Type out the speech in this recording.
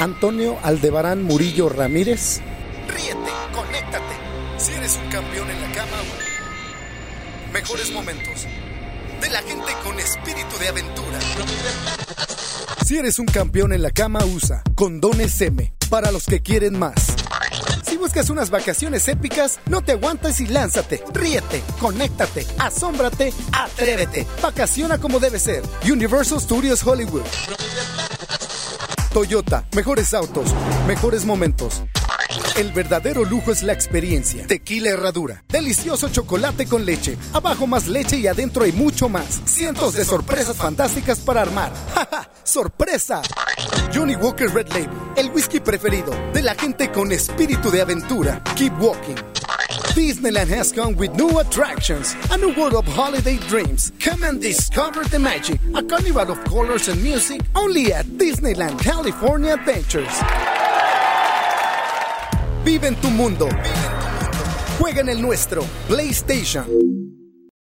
Antonio Aldebarán Murillo Ramírez. Ríete, conéctate. Si eres un campeón en la cama, mejores momentos. De la gente con espíritu de aventura. Si eres un campeón en la cama, usa Condones M para los que quieren más. Si buscas unas vacaciones épicas, no te aguantes y lánzate. Ríete, conéctate, asómbrate, atrévete. Vacaciona como debe ser. Universal Studios Hollywood. Toyota, mejores autos, mejores momentos. El verdadero lujo es la experiencia. Tequila Herradura. Delicioso chocolate con leche. Abajo más leche y adentro hay mucho más. Cientos de sorpresas fantásticas para armar. ¡Ja, ¡Sorpresa! Johnny Walker Red Label. El whisky preferido de la gente con espíritu de aventura. Keep walking. Disneyland has come with new attractions, a new world of holiday dreams. Come and discover the magic, a carnival of colors and music, only at Disneyland California Adventures. Vive en tu mundo. Juega en el nuestro. PlayStation.